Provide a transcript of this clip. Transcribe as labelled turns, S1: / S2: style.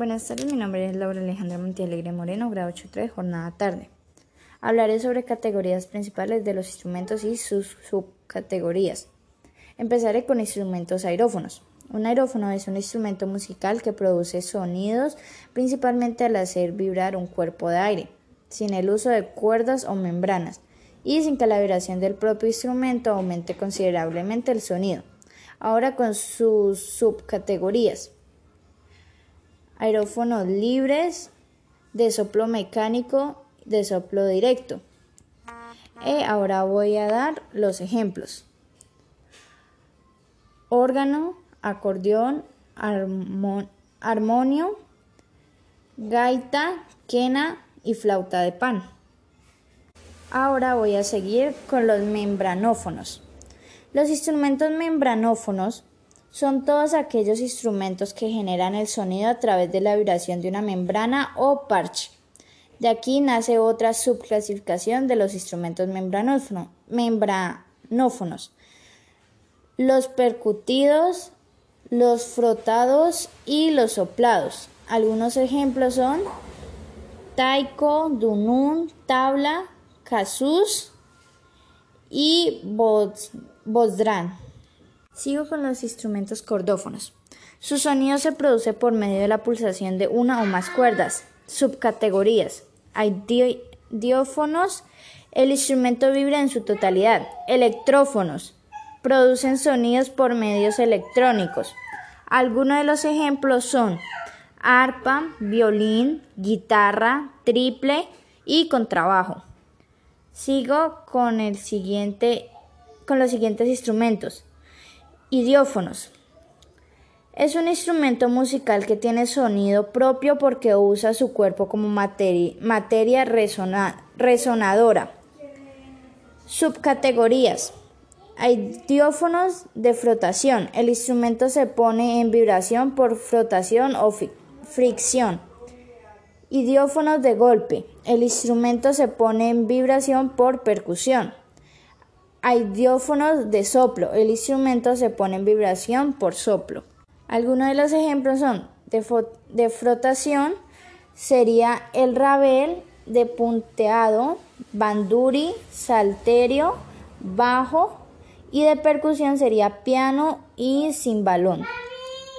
S1: Buenas tardes, mi nombre es Laura Alejandra Montialegre Moreno, grado 8.3, jornada tarde. Hablaré sobre categorías principales de los instrumentos y sus subcategorías. Empezaré con instrumentos aerófonos. Un aerófono es un instrumento musical que produce sonidos principalmente al hacer vibrar un cuerpo de aire, sin el uso de cuerdas o membranas, y sin que la vibración del propio instrumento aumente considerablemente el sonido. Ahora con sus subcategorías aerófonos libres, de soplo mecánico, de soplo directo. Y ahora voy a dar los ejemplos. Órgano, acordeón, armonio, gaita, quena y flauta de pan. Ahora voy a seguir con los membranófonos. Los instrumentos membranófonos son todos aquellos instrumentos que generan el sonido a través de la vibración de una membrana o parche. De aquí nace otra subclasificación de los instrumentos membranófonos. Los percutidos, los frotados y los soplados. Algunos ejemplos son taiko, dunun, tabla, casus y bozdran. Sigo con los instrumentos cordófonos. Su sonido se produce por medio de la pulsación de una o más cuerdas. Subcategorías. Hay diófonos. El instrumento vibra en su totalidad. Electrófonos. Producen sonidos por medios electrónicos. Algunos de los ejemplos son arpa, violín, guitarra, triple y contrabajo. Sigo con el siguiente con los siguientes instrumentos. Idiófonos. Es un instrumento musical que tiene sonido propio porque usa su cuerpo como materia, resonadora. Subcategorías. Hay diófonos de frotación. El instrumento se pone en vibración por frotación o fricción. Idiófonos de golpe. El instrumento se pone en vibración por percusión. Hay diófonos de soplo. El instrumento se pone en vibración por soplo. Algunos de los ejemplos son de, frotación, sería el rabel, de punteado, banduri, salterio, bajo y de percusión sería piano y balón.